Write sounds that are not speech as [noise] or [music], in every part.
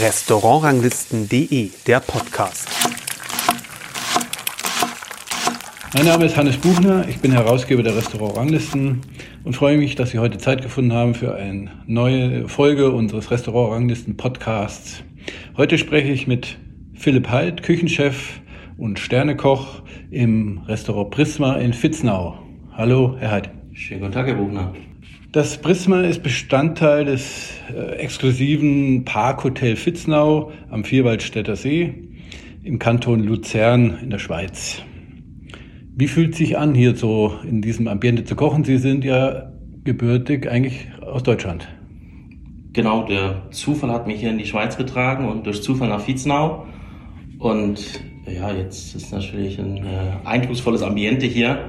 Restaurantranglisten.de, der Podcast. Mein Name ist Hannes Buchner, ich bin Herausgeber der Restaurantranglisten und freue mich, dass Sie heute Zeit gefunden haben für eine neue Folge unseres Restaurantranglisten Podcasts. Heute spreche ich mit Philipp Heid, Küchenchef und Sternekoch im Restaurant Prisma in Vitznau. Hallo, Herr Heid. Schönen guten Tag, Herr Buchner. Das Prisma ist Bestandteil des äh, exklusiven Parkhotel Vitznau am Vierwaldstätter See im Kanton Luzern in der Schweiz. Wie fühlt sich an, hier so in diesem Ambiente zu kochen? Sie sind ja gebürtig eigentlich aus Deutschland. Genau, der Zufall hat mich hier in die Schweiz getragen und durch Zufall nach Vitznau. Und ja, jetzt ist natürlich ein äh, eindrucksvolles Ambiente hier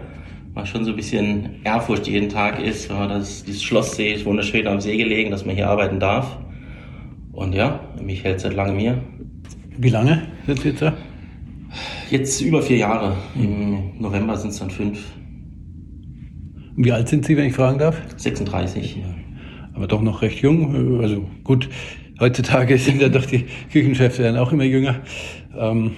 man schon so ein bisschen Ehrfurcht jeden Tag ist, wenn man das, dieses Schloss sieht, wunderschön am See gelegen, dass man hier arbeiten darf. Und ja, mich hält seit langem hier. Wie lange sind Sie jetzt da? Jetzt über vier Jahre. Im November sind es dann fünf. Wie alt sind Sie, wenn ich fragen darf? 36. Aber doch noch recht jung. Also gut, heutzutage [laughs] sind ja doch die Küchenchefs werden auch immer jünger. Ähm,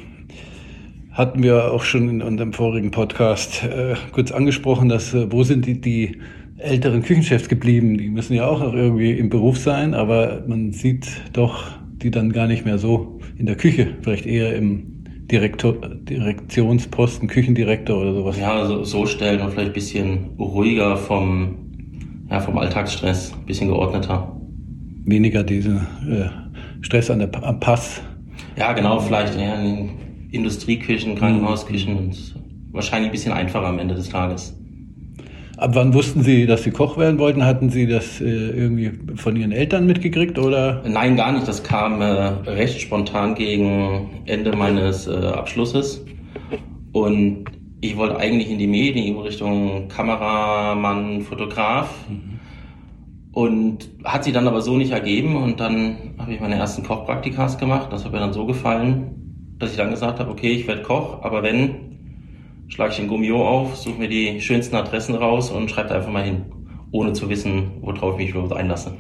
hatten wir auch schon in unserem vorigen Podcast äh, kurz angesprochen, dass äh, wo sind die, die älteren Küchenchefs geblieben? Die müssen ja auch noch irgendwie im Beruf sein, aber man sieht doch die dann gar nicht mehr so in der Küche, vielleicht eher im Direktor, Direktionsposten, Küchendirektor oder sowas. Ja, so, so stellen und vielleicht ein bisschen ruhiger vom, ja, vom Alltagsstress, ein bisschen geordneter. Weniger diese äh, Stress an der, am Pass. Ja, genau, vielleicht ja, Industrieküchen, Krankenhausküchen und wahrscheinlich ein bisschen einfacher am Ende des Tages. Ab wann wussten Sie, dass Sie Koch werden wollten? Hatten Sie das äh, irgendwie von Ihren Eltern mitgekriegt oder? Nein, gar nicht. Das kam äh, recht spontan gegen Ende meines äh, Abschlusses. Und ich wollte eigentlich in die Medien, in Richtung Kameramann, Fotograf. Mhm. Und hat sie dann aber so nicht ergeben. Und dann habe ich meine ersten Kochpraktikas gemacht. Das hat mir dann so gefallen, dass ich dann gesagt habe, okay, ich werde Koch, aber wenn, schlage ich den Gummio auf, suche mir die schönsten Adressen raus und schreibe da einfach mal hin, ohne zu wissen, worauf ich mich überhaupt einlasse.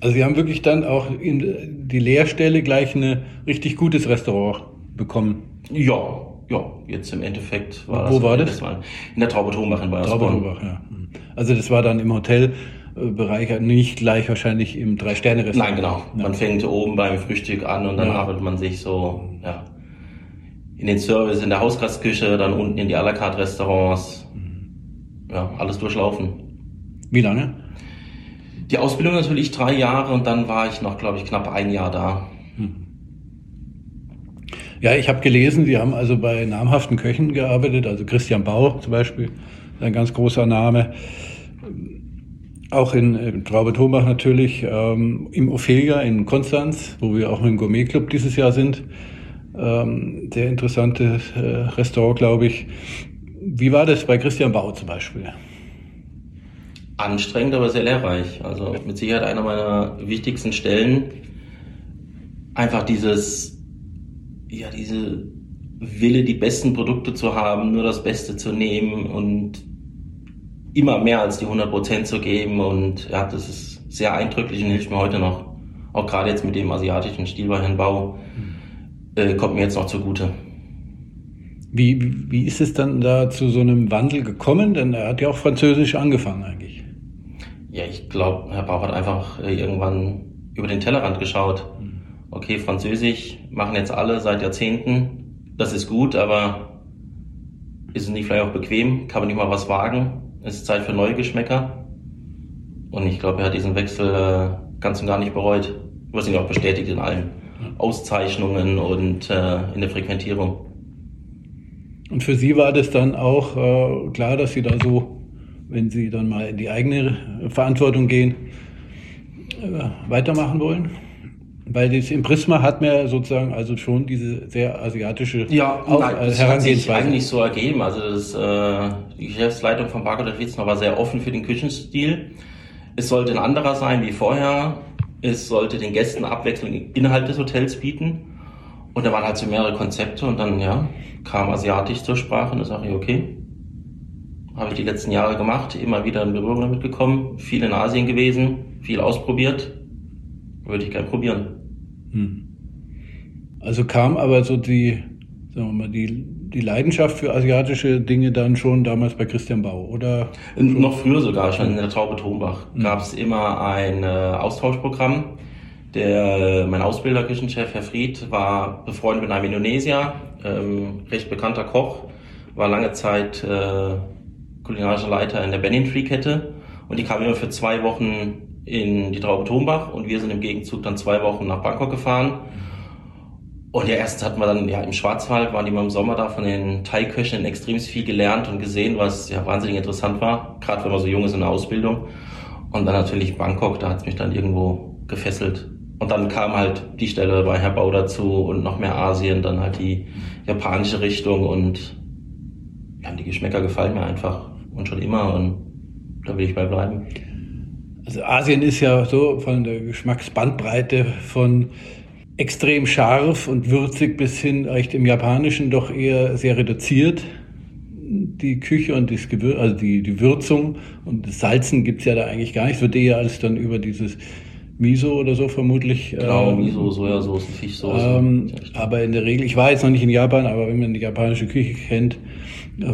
Also Sie haben wirklich dann auch in die Lehrstelle gleich ein richtig gutes Restaurant bekommen? Ja, ja, jetzt im Endeffekt war Wo das. Wo war das? In der Traube Thombach in Bayersbronn. Traube Thombach, ja. Also das war dann im Hotel Bereich, nicht gleich wahrscheinlich im Drei-Sterne-Restaurant. Nein, genau. Ja. Man fängt oben beim Frühstück an und dann ja. arbeitet man sich so ja, in den Service, in der Hausgastküche, dann unten in die à la carte Restaurants. Mhm. Ja, alles durchlaufen. Wie lange? Die Ausbildung natürlich drei Jahre und dann war ich noch, glaube ich, knapp ein Jahr da. Mhm. Ja, ich habe gelesen, Sie haben also bei namhaften Köchen gearbeitet, also Christian Bau zum Beispiel, ein ganz großer Name auch in, in Traube-Thombach natürlich, ähm, im Ophelia in Konstanz, wo wir auch mit dem Gourmet-Club dieses Jahr sind. Ähm, sehr interessantes äh, Restaurant, glaube ich. Wie war das bei Christian Bau zum Beispiel? Anstrengend, aber sehr lehrreich. Also mit Sicherheit einer meiner wichtigsten Stellen. Einfach dieses, ja, diese Wille, die besten Produkte zu haben, nur das Beste zu nehmen und immer mehr als die 100 Prozent zu geben und ja, das ist sehr eindrücklich und hilft mir heute noch. Auch gerade jetzt mit dem asiatischen Stilwarenbau äh, kommt mir jetzt noch zugute. Wie, wie ist es dann da zu so einem Wandel gekommen? Denn er hat ja auch Französisch angefangen eigentlich. Ja, ich glaube, Herr Bauch hat einfach äh, irgendwann über den Tellerrand geschaut. Okay, Französisch machen jetzt alle seit Jahrzehnten. Das ist gut, aber ist es nicht vielleicht auch bequem? Kann man nicht mal was wagen? Es ist Zeit für neue Geschmäcker. Und ich glaube, er hat diesen Wechsel äh, ganz und gar nicht bereut. Was ihn auch bestätigt in allen Auszeichnungen und äh, in der Frequentierung. Und für Sie war das dann auch äh, klar, dass Sie da so, wenn Sie dann mal in die eigene Verantwortung gehen, äh, weitermachen wollen? Weil das im Prisma hat mir sozusagen also schon diese sehr asiatische ja, Auf nein, das Herangehensweise. Hat sich eigentlich so ergeben. Also das, äh, die Geschäftsleitung von der Witzner war sehr offen für den Küchenstil. Es sollte ein anderer sein wie vorher. Es sollte den Gästen abwechselnd innerhalb des Hotels bieten. Und da waren halt so mehrere Konzepte und dann ja kam asiatisch zur Sprache und da sage ich, okay, habe ich die letzten Jahre gemacht, immer wieder in Berührung damit gekommen, viel in Asien gewesen, viel ausprobiert. Würde ich gerne probieren. Hm. Also kam aber so die, sagen wir mal, die, die Leidenschaft für asiatische Dinge dann schon damals bei Christian Bau, oder? Noch früher sogar, schon in der Traube Tombach, mhm. gab es immer ein äh, Austauschprogramm. Der, mein Ausbilder, Küchenchef Herr Fried, war befreundet mit einem Indonesier, ähm, recht bekannter Koch, war lange Zeit äh, kulinarischer Leiter in der Benin Tree Kette und die kamen immer für zwei Wochen in die Traube Tombach und wir sind im Gegenzug dann zwei Wochen nach Bangkok gefahren und ja, erst hatten wir dann ja im Schwarzwald, waren die mal im Sommer da von den Thai-Köchen extrem viel gelernt und gesehen, was ja wahnsinnig interessant war, gerade wenn man so jung ist in der Ausbildung. Und dann natürlich Bangkok, da hat es mich dann irgendwo gefesselt. Und dann kam halt die Stelle bei Herr Bau dazu und noch mehr Asien, dann halt die japanische Richtung und ja, die Geschmäcker gefallen mir einfach und schon immer und da will ich bei bleiben. Also Asien ist ja so von der Geschmacksbandbreite von extrem scharf und würzig bis hin echt im Japanischen doch eher sehr reduziert. Die Küche und das Gewür also die, die Würzung und das Salzen gibt's ja da eigentlich gar nicht. Es wird eher alles dann über dieses Miso oder so vermutlich. Genau, ähm, Miso, Sojasauce, Fischsauce. Ähm, aber in der Regel, ich war jetzt noch nicht in Japan, aber wenn man die japanische Küche kennt,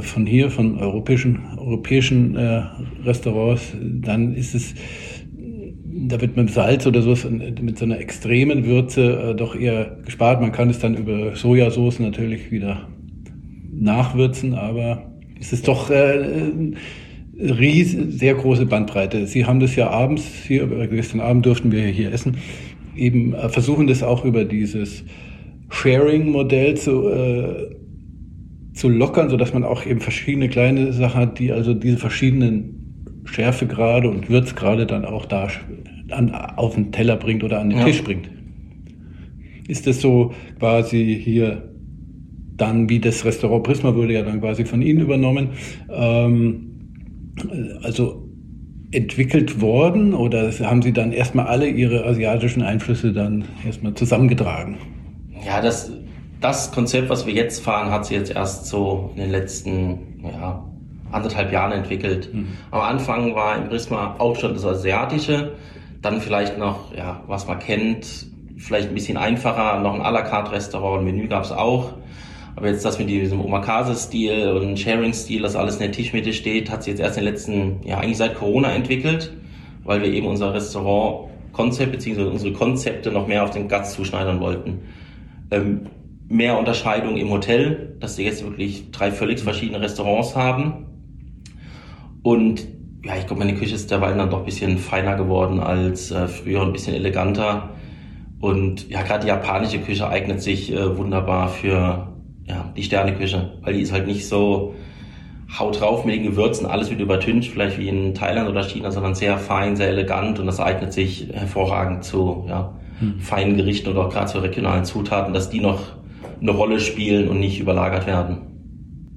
von hier, von europäischen, europäischen äh, Restaurants, dann ist es da wird mit Salz oder so mit so einer extremen Würze äh, doch eher gespart. Man kann es dann über Sojasauce natürlich wieder nachwürzen, aber es ist doch äh, ries, sehr große Bandbreite. Sie haben das ja abends hier, gestern Abend durften wir hier essen, eben äh, versuchen das auch über dieses Sharing-Modell zu, äh, zu lockern, so dass man auch eben verschiedene kleine Sachen hat, die also diese verschiedenen Schärfegrade und Würzgrade dann auch da an, auf den Teller bringt oder an den ja. Tisch bringt. Ist das so quasi hier dann, wie das Restaurant Prisma wurde ja dann quasi von Ihnen übernommen, ähm, also entwickelt worden oder haben Sie dann erstmal alle Ihre asiatischen Einflüsse dann erstmal zusammengetragen? Ja, das, das Konzept, was wir jetzt fahren, hat sich jetzt erst so in den letzten ja, anderthalb Jahren entwickelt. Mhm. Am Anfang war im Prisma auch schon das Asiatische, dann vielleicht noch, ja, was man kennt, vielleicht ein bisschen einfacher, noch ein à la carte Restaurant, ein Menü gab es auch. Aber jetzt das mit diesem Omakase-Stil und Sharing-Stil, das alles in der Tischmitte steht, hat sich jetzt erst in den letzten, ja, eigentlich seit Corona entwickelt, weil wir eben unser Restaurant-Konzept bzw. unsere Konzepte noch mehr auf den Gast zuschneidern wollten. Ähm, mehr Unterscheidung im Hotel, dass sie jetzt wirklich drei völlig verschiedene Restaurants haben. Und ja, ich glaube, meine Küche ist derweil dann doch ein bisschen feiner geworden als äh, früher, ein bisschen eleganter. Und ja, gerade die japanische Küche eignet sich äh, wunderbar für ja, die Sterneküche, weil die ist halt nicht so haut drauf mit den Gewürzen, alles wird übertüncht, vielleicht wie in Thailand oder China, sondern sehr fein, sehr elegant und das eignet sich hervorragend zu ja, hm. feinen Gerichten oder auch gerade zu regionalen Zutaten, dass die noch eine Rolle spielen und nicht überlagert werden.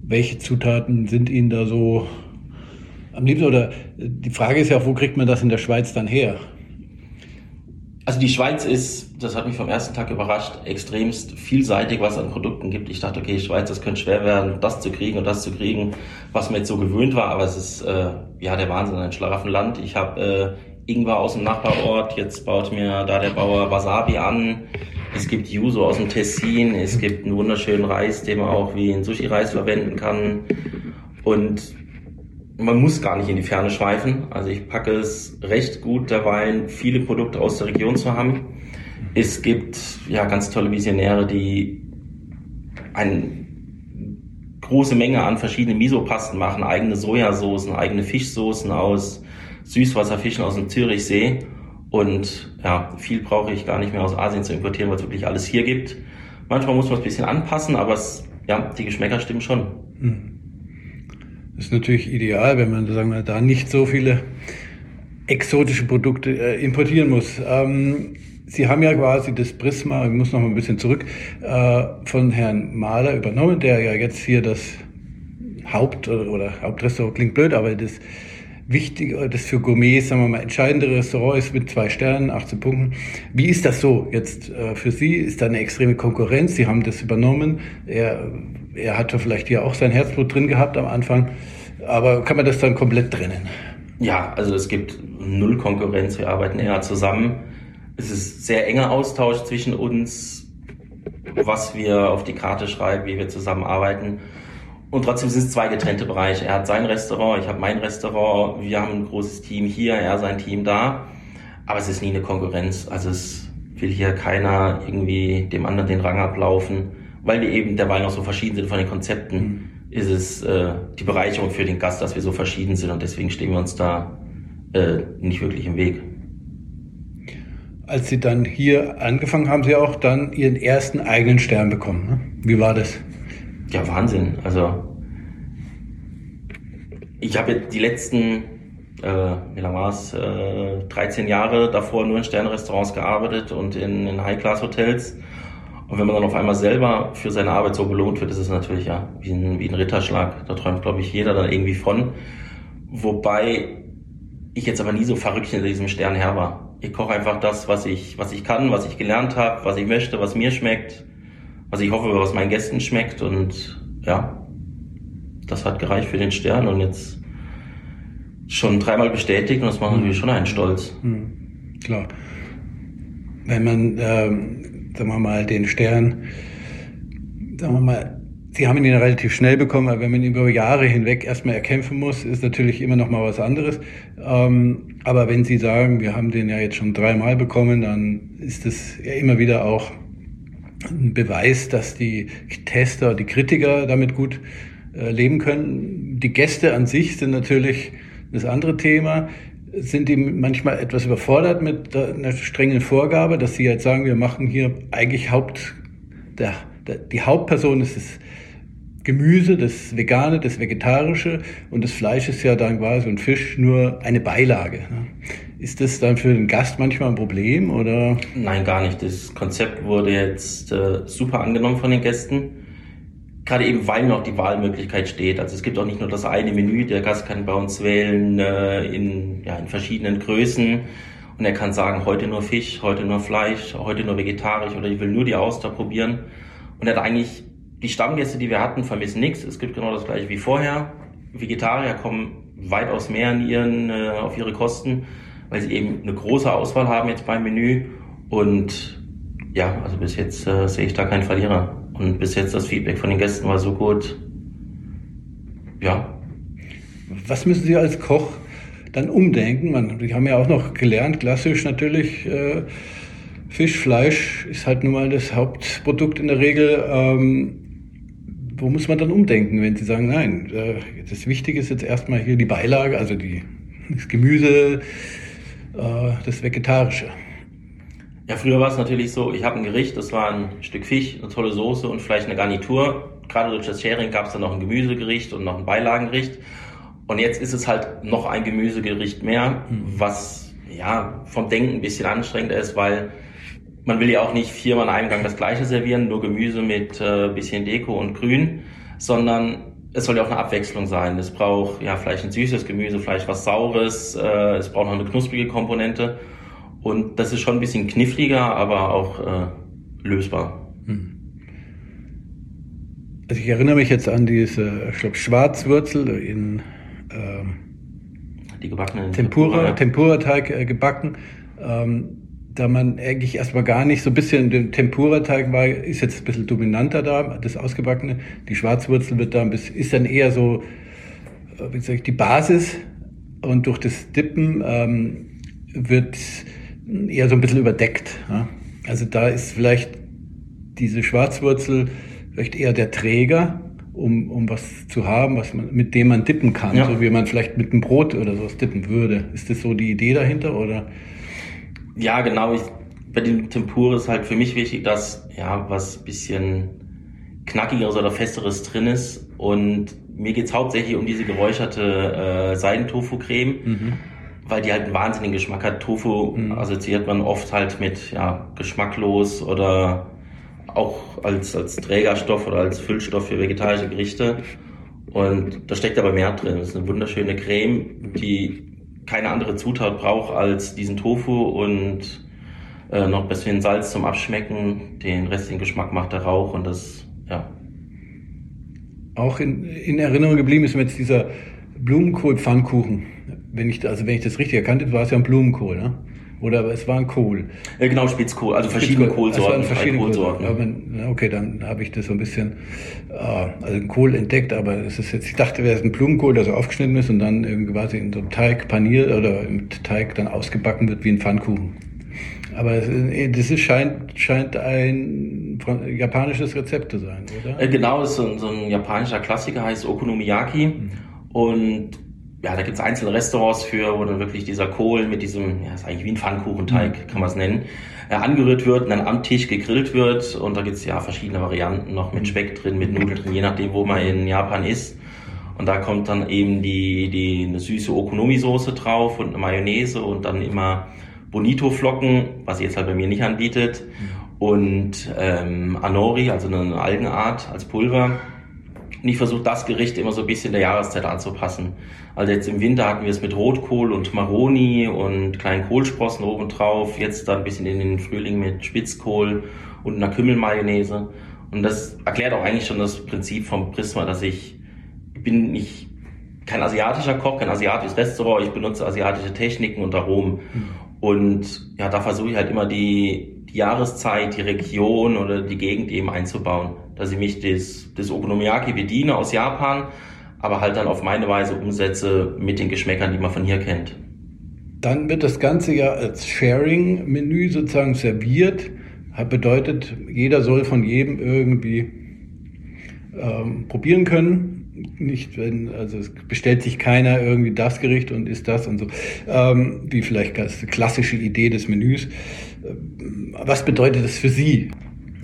Welche Zutaten sind Ihnen da so am liebsten? Oder die Frage ist ja auch, wo kriegt man das in der Schweiz dann her? Also die Schweiz ist, das hat mich vom ersten Tag überrascht, extremst vielseitig, was es an Produkten gibt. Ich dachte, okay, Schweiz, das könnte schwer werden, das zu kriegen und das zu kriegen, was man jetzt so gewöhnt war. Aber es ist äh, ja der Wahnsinn, ein Schlaraffenland. Ich habe äh, Ingwer aus dem Nachbarort, jetzt baut mir da der Bauer Wasabi an. Es gibt Yuzu aus dem Tessin, es gibt einen wunderschönen Reis, den man auch wie einen Sushi-Reis verwenden kann. Und man muss gar nicht in die Ferne schweifen. Also ich packe es recht gut derweil, viele Produkte aus der Region zu haben. Es gibt ja ganz tolle Visionäre, die eine große Menge an verschiedenen Misopasten machen, eigene Sojasoßen, eigene Fischsoßen aus Süßwasserfischen aus dem Zürichsee. Und ja, viel brauche ich gar nicht mehr aus Asien zu importieren, weil es wirklich alles hier gibt. Manchmal muss man es ein bisschen anpassen, aber es, ja, die Geschmäcker stimmen schon. Das ist natürlich ideal, wenn man sagen wir, da nicht so viele exotische Produkte äh, importieren muss. Ähm, Sie haben ja quasi das Prisma, ich muss noch mal ein bisschen zurück, äh, von Herrn Mahler übernommen, der ja jetzt hier das Haupt- oder Hauptrestaurant klingt blöd, aber das wichtige, das für Gourmets, sagen wir mal, entscheidende Restaurant ist mit zwei Sternen, 18 Punkten. Wie ist das so jetzt äh, für Sie? Ist da eine extreme Konkurrenz? Sie haben das übernommen. Er, er hatte vielleicht hier auch sein Herzblut drin gehabt am Anfang. Aber kann man das dann komplett trennen? Ja, also es gibt null Konkurrenz, wir arbeiten eher zusammen. Es ist sehr enger Austausch zwischen uns, was wir auf die Karte schreiben, wie wir zusammenarbeiten. Und trotzdem sind es zwei getrennte Bereiche. Er hat sein Restaurant, ich habe mein Restaurant. Wir haben ein großes Team hier, er sein Team da. Aber es ist nie eine Konkurrenz. Also es will hier keiner irgendwie dem anderen den Rang ablaufen, weil wir eben derweil noch so verschieden sind von den Konzepten. Mhm. Ist es äh, die Bereicherung für den Gast, dass wir so verschieden sind und deswegen stehen wir uns da äh, nicht wirklich im Weg. Als Sie dann hier angefangen haben, Sie auch dann Ihren ersten eigenen Stern bekommen. Ne? Wie war das? Ja, Wahnsinn. Also ich habe die letzten, äh, wie lange war es, äh, 13 Jahre davor nur in Sternrestaurants gearbeitet und in, in High-Class-Hotels. Und wenn man dann auf einmal selber für seine Arbeit so belohnt wird, ist es natürlich ja wie ein, wie ein Ritterschlag. Da träumt, glaube ich, jeder dann irgendwie von. Wobei ich jetzt aber nie so verrückt hinter diesem Stern her war. Ich koche einfach das, was ich, was ich kann, was ich gelernt habe, was ich möchte, was mir schmeckt, was ich hoffe, was meinen Gästen schmeckt. Und ja, das hat gereicht für den Stern und jetzt schon dreimal bestätigt und das macht natürlich schon einen stolz. Mhm. Klar. Wenn man, ähm, sagen wir mal, den Stern, sagen wir mal, Sie haben ihn relativ schnell bekommen, aber wenn man ihn über Jahre hinweg erstmal erkämpfen muss, ist natürlich immer noch mal was anderes. Ähm, aber wenn Sie sagen, wir haben den ja jetzt schon dreimal bekommen, dann ist das ja immer wieder auch ein Beweis, dass die Tester, die Kritiker damit gut äh, leben können. Die Gäste an sich sind natürlich das andere Thema. Sind die manchmal etwas überfordert mit einer strengen Vorgabe, dass sie jetzt sagen, wir machen hier eigentlich Haupt, der, der, die Hauptperson ist das Gemüse, das Vegane, das Vegetarische und das Fleisch ist ja dann quasi und Fisch nur eine Beilage. Ne? Ist das dann für den Gast manchmal ein Problem oder? Nein, gar nicht. Das Konzept wurde jetzt äh, super angenommen von den Gästen. Gerade eben, weil noch die Wahlmöglichkeit steht. Also es gibt auch nicht nur das eine Menü, der Gast kann bei uns wählen äh, in, ja, in verschiedenen Größen. Und er kann sagen, heute nur Fisch, heute nur Fleisch, heute nur vegetarisch oder ich will nur die Auster probieren. Und er hat eigentlich die Stammgäste, die wir hatten, vermissen nichts. Es gibt genau das gleiche wie vorher. Vegetarier kommen weitaus mehr an ihren, äh, auf ihre Kosten, weil sie eben eine große Auswahl haben jetzt beim Menü. Und ja, also bis jetzt äh, sehe ich da keinen Verlierer. Und bis jetzt das Feedback von den Gästen war so gut. Ja. Was müssen Sie als Koch dann umdenken? Man, die haben ja auch noch gelernt, klassisch natürlich. Äh, Fisch, Fleisch ist halt nun mal das Hauptprodukt in der Regel. Ähm, wo muss man dann umdenken, wenn Sie sagen, nein, äh, das Wichtige ist jetzt erstmal hier die Beilage, also die, das Gemüse, äh, das Vegetarische? Ja, früher war es natürlich so, ich habe ein Gericht, das war ein Stück Fisch, eine tolle Soße und vielleicht eine Garnitur. Gerade durch das Sharing gab es dann noch ein Gemüsegericht und noch ein Beilagengericht. Und jetzt ist es halt noch ein Gemüsegericht mehr, mhm. was ja vom Denken ein bisschen anstrengender ist, weil man will ja auch nicht viermal in einem Gang das gleiche servieren, nur Gemüse mit äh, bisschen Deko und Grün, sondern es soll ja auch eine Abwechslung sein. Es braucht ja vielleicht ein süßes Gemüse, vielleicht was Saures, äh, es braucht noch eine knusprige Komponente. Und das ist schon ein bisschen kniffliger, aber auch äh, lösbar. Hm. Also ich erinnere mich jetzt an diese, ich glaube, Schwarzwürzel in ähm, die gebackenen Tempura, Tempura-Teig äh, gebacken. Ähm, da man eigentlich erstmal gar nicht so ein bisschen den Tempura-Teig war, ist jetzt ein bisschen dominanter da, das Ausgebackene. Die Schwarzwurzel wird da ein bisschen, ist dann eher so, äh, wie sag ich, die Basis. Und durch das Dippen ähm, wird eher so ein bisschen überdeckt. Ja? Also da ist vielleicht diese Schwarzwurzel vielleicht eher der Träger, um, um was zu haben, was man, mit dem man dippen kann, ja. so wie man vielleicht mit einem Brot oder sowas dippen würde. Ist das so die Idee dahinter oder? Ja, genau. Ich, bei dem Tempura ist halt für mich wichtig, dass ja was bisschen knackigeres oder festeres drin ist. Und mir geht's hauptsächlich um diese geräucherte äh, Seidentofu-Creme, mhm. weil die halt einen wahnsinnigen Geschmack hat. Tofu mhm. assoziiert man oft halt mit ja, geschmacklos oder auch als, als Trägerstoff oder als Füllstoff für vegetarische Gerichte. Und da steckt aber mehr drin. Das ist eine wunderschöne Creme, die keine andere Zutat braucht als diesen Tofu und äh, noch ein bisschen Salz zum Abschmecken. Den restlichen Geschmack macht der Rauch und das, ja. Auch in, in Erinnerung geblieben ist mir jetzt dieser Blumenkohl-Pfannkuchen. wenn ich, also wenn ich das richtig erkannte, war es ja ein Blumenkohl, ne? Oder es war ein Kohl. Ja, genau, Spitzkohl, also verschiedene Spitzkohl. Kohlsorten. Es waren verschiedene Kohlsorten. Kohlsorten. Aber, okay, dann habe ich das so ein bisschen, äh, also ein Kohl entdeckt, aber es ist jetzt, ich dachte, wäre es ein Blumenkohl, der so aufgeschnitten ist und dann irgendwie quasi in so einem Teig paniert oder im Teig dann ausgebacken wird wie ein Pfannkuchen. Aber es ist- das ist, scheint, scheint ein japanisches Rezept zu sein, oder? Äh, Genau, das ist so ein, so ein japanischer Klassiker, heißt Okonomiyaki. Und ja, da gibt's einzelne Restaurants für, wo dann wirklich dieser Kohl mit diesem, ja, ist eigentlich wie ein Pfannkuchenteig, kann man es nennen, äh, angerührt wird und dann am Tisch gegrillt wird. Und da gibt's ja verschiedene Varianten noch mit Speck drin, mit Nudeln drin, je nachdem, wo man in Japan ist. Und da kommt dann eben die, die eine süße Okonomi-Soße drauf und eine Mayonnaise und dann immer Bonito-Flocken, was sie jetzt halt bei mir nicht anbietet. Und ähm, Anori, also eine Algenart als Pulver. Und ich versuche das Gericht immer so ein bisschen der Jahreszeit anzupassen. Also jetzt im Winter hatten wir es mit Rotkohl und Maroni und kleinen Kohlsprossen oben drauf. Jetzt dann ein bisschen in den Frühling mit Spitzkohl und einer Kümmelmayonnaise. Und das erklärt auch eigentlich schon das Prinzip vom Prisma, dass ich, ich bin nicht kein asiatischer Koch, kein asiatisches Restaurant. Ich benutze asiatische Techniken und Aromen. Und ja, da versuche ich halt immer die, die Jahreszeit, die Region oder die Gegend eben einzubauen. Dass ich mich des, des Okonomiyaki bediene aus Japan, aber halt dann auf meine Weise umsetze mit den Geschmäckern, die man von hier kennt. Dann wird das Ganze ja als Sharing-Menü sozusagen serviert. Hat bedeutet, jeder soll von jedem irgendwie ähm, probieren können. Nicht, wenn, also es bestellt sich keiner irgendwie das Gericht und isst das und so. Ähm, wie vielleicht ganz klassische Idee des Menüs. Ähm, Was bedeutet das für Sie?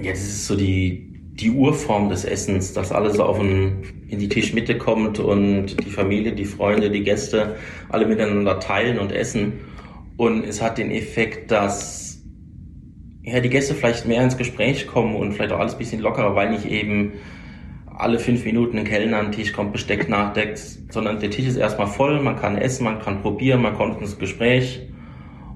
Ja, das ist so die, die Urform des Essens, dass alles auf den, in die Tischmitte kommt und die Familie, die Freunde, die Gäste alle miteinander teilen und essen. Und es hat den Effekt, dass ja, die Gäste vielleicht mehr ins Gespräch kommen und vielleicht auch alles ein bisschen lockerer, weil nicht eben alle fünf Minuten ein Kellner an den Tisch kommt, Besteck nachdeckt, sondern der Tisch ist erstmal voll, man kann essen, man kann probieren, man kommt ins Gespräch.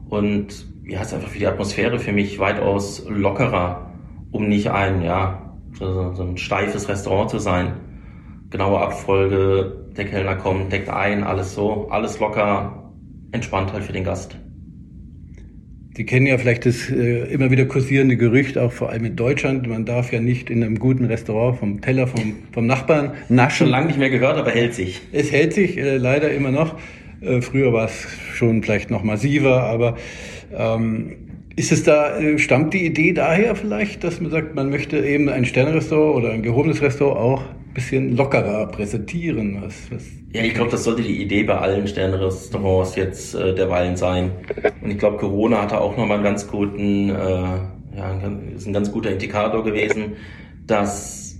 Und ja, es ist einfach für die Atmosphäre für mich weitaus lockerer, um nicht ein, ja, so, so ein steifes Restaurant zu sein. Genaue Abfolge, der Kellner kommt, deckt ein, alles so, alles locker, entspannt halt für den Gast. Sie kennen ja vielleicht das äh, immer wieder kursierende Gerücht, auch vor allem in Deutschland. Man darf ja nicht in einem guten Restaurant vom Teller vom, vom Nachbarn naschen. Schon lange nicht mehr gehört, aber hält sich. Es hält sich äh, leider immer noch. Äh, früher war es schon vielleicht noch massiver, aber ähm, ist es da, äh, stammt die Idee daher vielleicht, dass man sagt, man möchte eben ein Sternrestaurant oder ein gehobenes Restaurant auch ein bisschen lockerer präsentieren? Was, was Ja, ich glaube, das sollte die Idee bei allen Sternrestaurants jetzt äh, derweilen sein. Und ich glaube, Corona hatte auch nochmal einen ganz guten, äh, ja, ist ein ganz guter Indikator gewesen, dass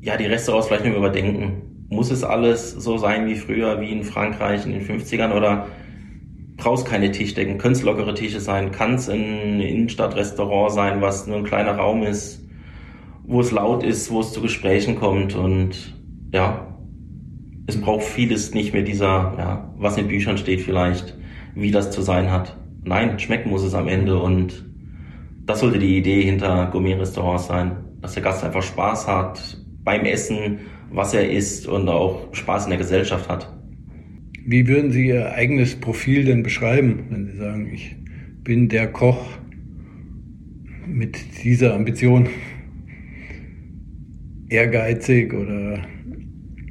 ja die Restaurants vielleicht nur überdenken. Muss es alles so sein wie früher, wie in Frankreich in den 50ern oder brauchst keine Tischdecken? Können es lockere Tische sein? Kann es ein Innenstadtrestaurant sein, was nur ein kleiner Raum ist, wo es laut ist, wo es zu Gesprächen kommt und ja, es braucht vieles nicht mehr dieser, ja, was in Büchern steht vielleicht, wie das zu sein hat. Nein, schmecken muss es am Ende und das sollte die Idee hinter Gourmet-Restaurants sein, dass der Gast einfach Spaß hat beim Essen, was er isst und auch Spaß in der Gesellschaft hat. Wie würden Sie Ihr eigenes Profil denn beschreiben, wenn Sie sagen, ich bin der Koch mit dieser Ambition? Ehrgeizig oder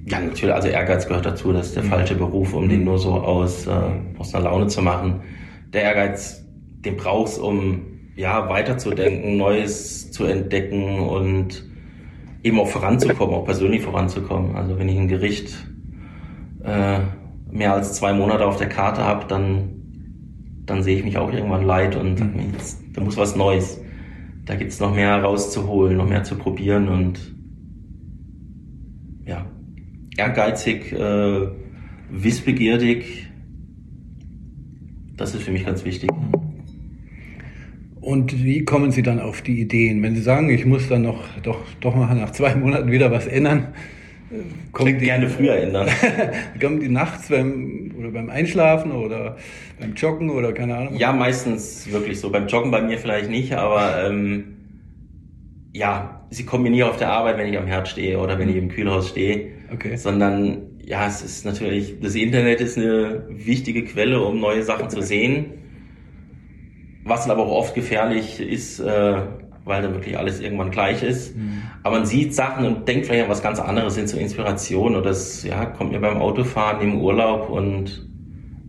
Ja, natürlich, also Ehrgeiz gehört dazu, das ist der falsche Beruf, um den nur so aus, äh, aus einer Laune zu machen. Der Ehrgeiz, den brauchst um ja, weiterzudenken, Neues zu entdecken und eben auch voranzukommen, auch persönlich voranzukommen. Also wenn ich ein Gericht äh, mehr als zwei Monate auf der Karte habe, dann, dann sehe ich mich auch irgendwann leid und sag mir, jetzt, da muss was Neues. Da gibt's noch mehr rauszuholen, noch mehr zu probieren und ja, ehrgeizig, äh, wissbegierig. Das ist für mich ganz wichtig. Und wie kommen Sie dann auf die Ideen? Wenn Sie sagen, ich muss dann noch doch, doch mal nach zwei Monaten wieder was ändern, kommen die, gerne früher ändern. [laughs] kommen die nachts beim, oder beim Einschlafen oder beim Joggen oder keine Ahnung? Ja, meistens wirklich so. Beim Joggen bei mir vielleicht nicht, aber ähm, ja, sie kommen mir nie auf der Arbeit, wenn ich am Herd stehe oder wenn ich im Kühlhaus stehe, Okay. sondern ja, es ist natürlich, das Internet ist eine wichtige Quelle, um neue Sachen zu sehen. Was aber auch oft gefährlich ist, äh, weil dann wirklich alles irgendwann gleich ist. Mhm. Aber man sieht Sachen und denkt vielleicht an was ganz anderes, sind so Inspirationen oder das ja, kommt mir beim Autofahren im Urlaub und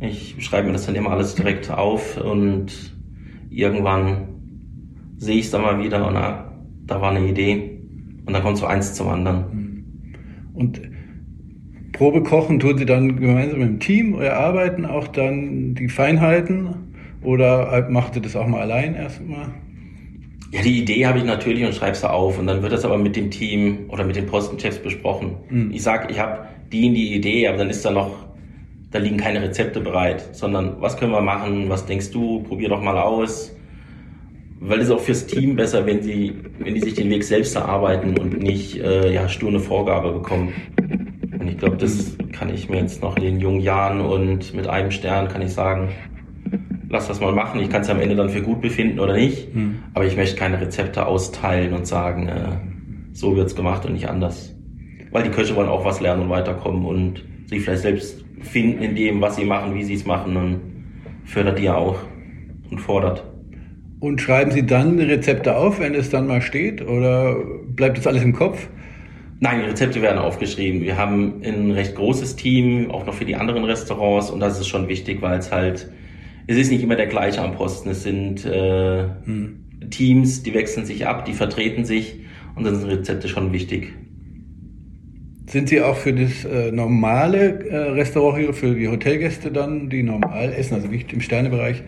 ich schreibe mir das dann immer alles direkt auf und irgendwann sehe ich es dann mal wieder und ah, da war eine Idee und dann kommt so eins zum anderen. Mhm. Und Probe kochen tun Sie dann gemeinsam im Team oder arbeiten auch dann die Feinheiten oder macht ihr das auch mal allein erstmal? Ja, die Idee habe ich natürlich und schreibe sie auf und dann wird das aber mit dem Team oder mit den Postenchefs besprochen. Mhm. Ich sage, ich habe die in die Idee, aber dann ist da noch, da liegen keine Rezepte bereit, sondern was können wir machen, was denkst du, probier doch mal aus. Weil es auch fürs Team besser, wenn sie, wenn die sich den Weg selbst erarbeiten und nicht äh, ja, stur eine Vorgabe bekommen. Und ich glaube, das kann ich mir jetzt noch in den jungen Jahren und mit einem Stern kann ich sagen, lass das mal machen. Ich kann es am Ende dann für gut befinden oder nicht. Mhm. Aber ich möchte keine Rezepte austeilen und sagen, äh, so wird's gemacht und nicht anders. Weil die Köche wollen auch was lernen und weiterkommen und sich vielleicht selbst finden in dem, was sie machen, wie sie es machen und fördert die ja auch und fordert. Und schreiben Sie dann Rezepte auf, wenn es dann mal steht? Oder bleibt das alles im Kopf? Nein, die Rezepte werden aufgeschrieben. Wir haben ein recht großes Team, auch noch für die anderen Restaurants. Und das ist schon wichtig, weil es halt es ist nicht immer der gleiche am Posten. Es sind äh, hm. Teams, die wechseln sich ab, die vertreten sich und dann sind Rezepte schon wichtig. Sind Sie auch für das äh, normale äh, Restaurant hier, für die Hotelgäste dann, die normal essen, also nicht im Sternebereich,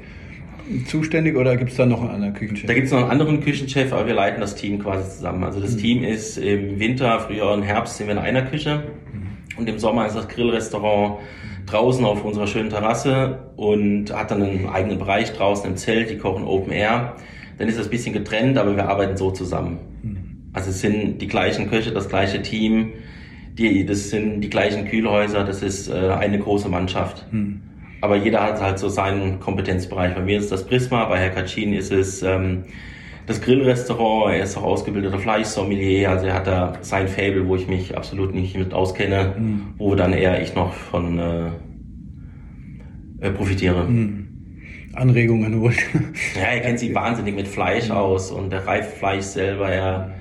zuständig oder gibt es da noch einen anderen Küchenchef? Da gibt es noch einen anderen Küchenchef, aber wir leiten das Team quasi zusammen. Also das mhm. Team ist im Winter, Frühjahr und Herbst sind wir in einer Küche mhm. und im Sommer ist das Grillrestaurant draußen auf unserer schönen Terrasse und hat dann einen eigenen Bereich draußen im Zelt, die kochen Open Air. Dann ist das ein bisschen getrennt, aber wir arbeiten so zusammen. Mhm. Also es sind die gleichen Köche, das gleiche Team, die, das sind die gleichen Kühlhäuser, das ist äh, eine große Mannschaft. Mhm. Aber jeder hat halt so seinen Kompetenzbereich. Bei mir ist das Prisma, bei Herr Kacin ist es ähm, das Grillrestaurant, er ist auch ausgebildeter Fleischsommelier, also er hat da sein Fable, wo ich mich absolut nicht mit auskenne, mhm. wo dann eher ich noch von äh, äh, profitiere. Mhm. Anregungen holt. ja, er kennt sich wahnsinnig mit Fleisch mhm. aus und der reift Fleisch selber, er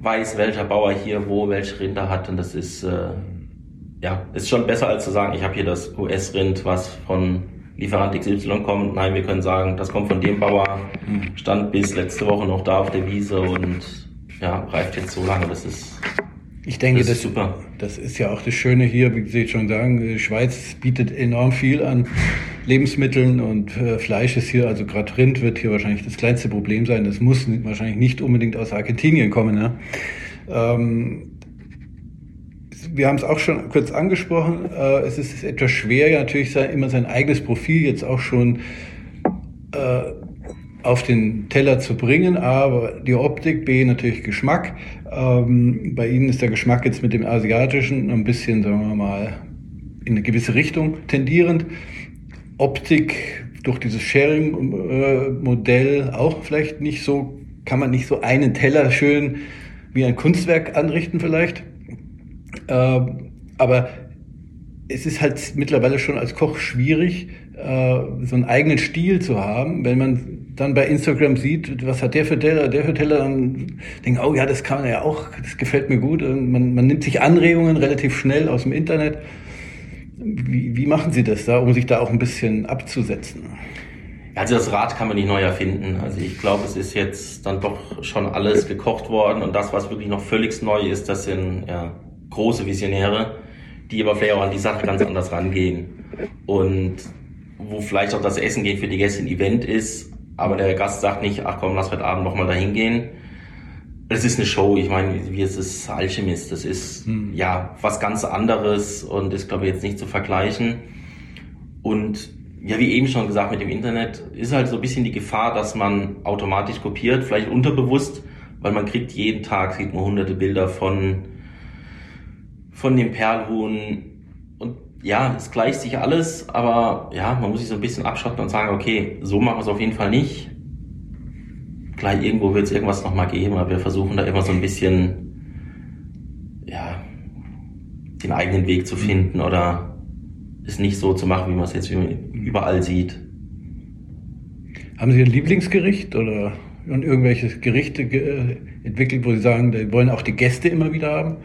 weiß, welcher Bauer hier wo welche Rinder hat und das ist äh, ja, ist schon besser als zu sagen, ich habe hier das US-Rind, was von Lieferant XY kommt. Nein, wir können sagen, das kommt von dem Bauer, hm. stand bis letzte Woche noch da auf der Wiese und ja, reift jetzt so lange. Das ist ich denke, das ist, das, super. das ist ja auch das Schöne hier, wie Sie schon sagen, die Schweiz bietet enorm viel an Lebensmitteln und äh, Fleisch ist hier, also gerade Rind wird hier wahrscheinlich das kleinste Problem sein. Das muss wahrscheinlich nicht unbedingt aus Argentinien kommen. Ja? Ähm, wir haben es auch schon kurz angesprochen, äh, es ist etwas schwer, natürlich sein, immer sein eigenes Profil jetzt auch schon äh, auf den Teller zu bringen, aber die Optik, B natürlich Geschmack. Ähm, bei Ihnen ist der Geschmack jetzt mit dem asiatischen ein bisschen, sagen wir mal, in eine gewisse Richtung tendierend. Optik durch dieses Sharing-Modell äh, auch vielleicht nicht so, kann man nicht so einen Teller schön wie ein Kunstwerk anrichten vielleicht. Ähm, aber es ist halt mittlerweile schon als Koch schwierig, äh, so einen eigenen Stil zu haben. Wenn man dann bei Instagram sieht, was hat der für Teller, der für Teller, dann denkt, oh ja, das kann man ja auch, das gefällt mir gut. Man, man nimmt sich Anregungen relativ schnell aus dem Internet. Wie, wie machen Sie das da, um sich da auch ein bisschen abzusetzen? Also das Rad kann man nicht neu erfinden. Also ich glaube, es ist jetzt dann doch schon alles gekocht worden und das, was wirklich noch völlig neu ist, das sind ja, große Visionäre, die aber vielleicht auch an die Sache ganz anders rangehen. Und wo vielleicht auch das Essen gehen für die Gäste ein Event ist, aber der Gast sagt nicht, ach komm, lass heute Abend nochmal dahin gehen. Das ist eine Show, ich meine, wie es ist Alchemist, das ist hm. ja was ganz anderes und ist, glaube ich, jetzt nicht zu vergleichen. Und ja, wie eben schon gesagt, mit dem Internet ist halt so ein bisschen die Gefahr, dass man automatisch kopiert, vielleicht unterbewusst, weil man kriegt jeden Tag, sieht man hunderte Bilder von von dem Perlhuhn. Und ja, es gleicht sich alles, aber ja, man muss sich so ein bisschen abschotten und sagen, okay, so machen wir es auf jeden Fall nicht. Gleich irgendwo wird es irgendwas nochmal geben, aber wir versuchen da immer so ein bisschen, ja, den eigenen Weg zu finden oder es nicht so zu machen, wie man es jetzt überall sieht. Haben Sie ein Lieblingsgericht oder irgendwelche Gerichte entwickelt, wo Sie sagen, die wollen auch die Gäste immer wieder haben?